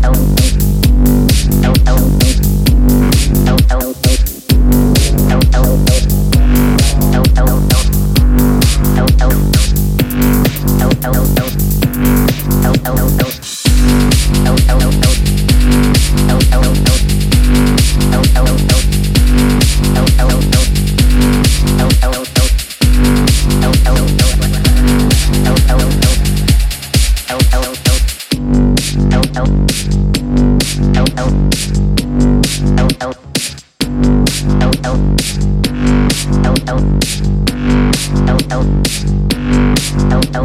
Thank you. L L L L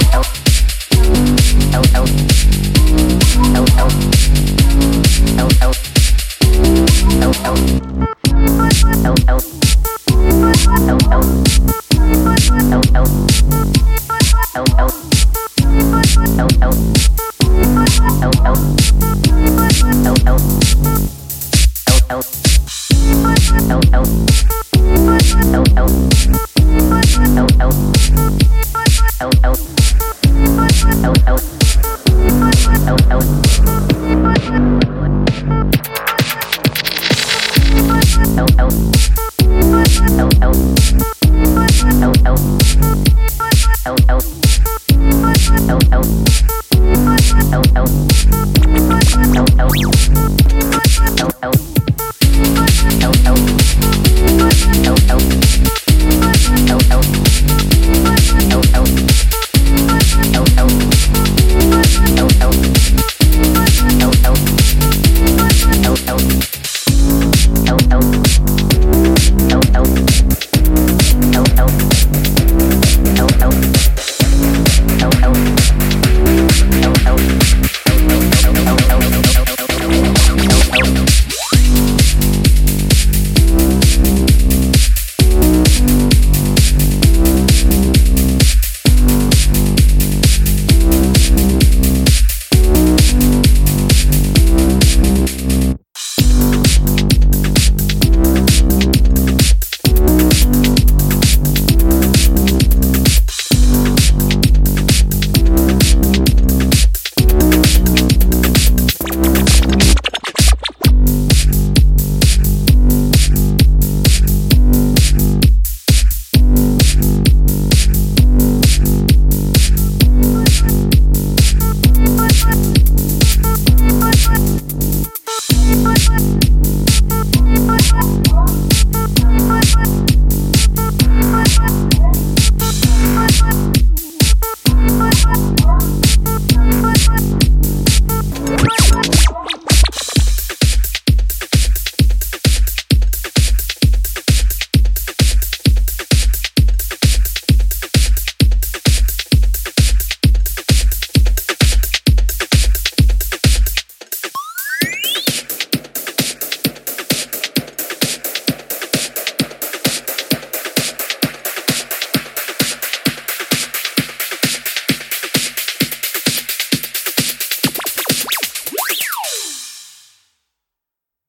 Thank you.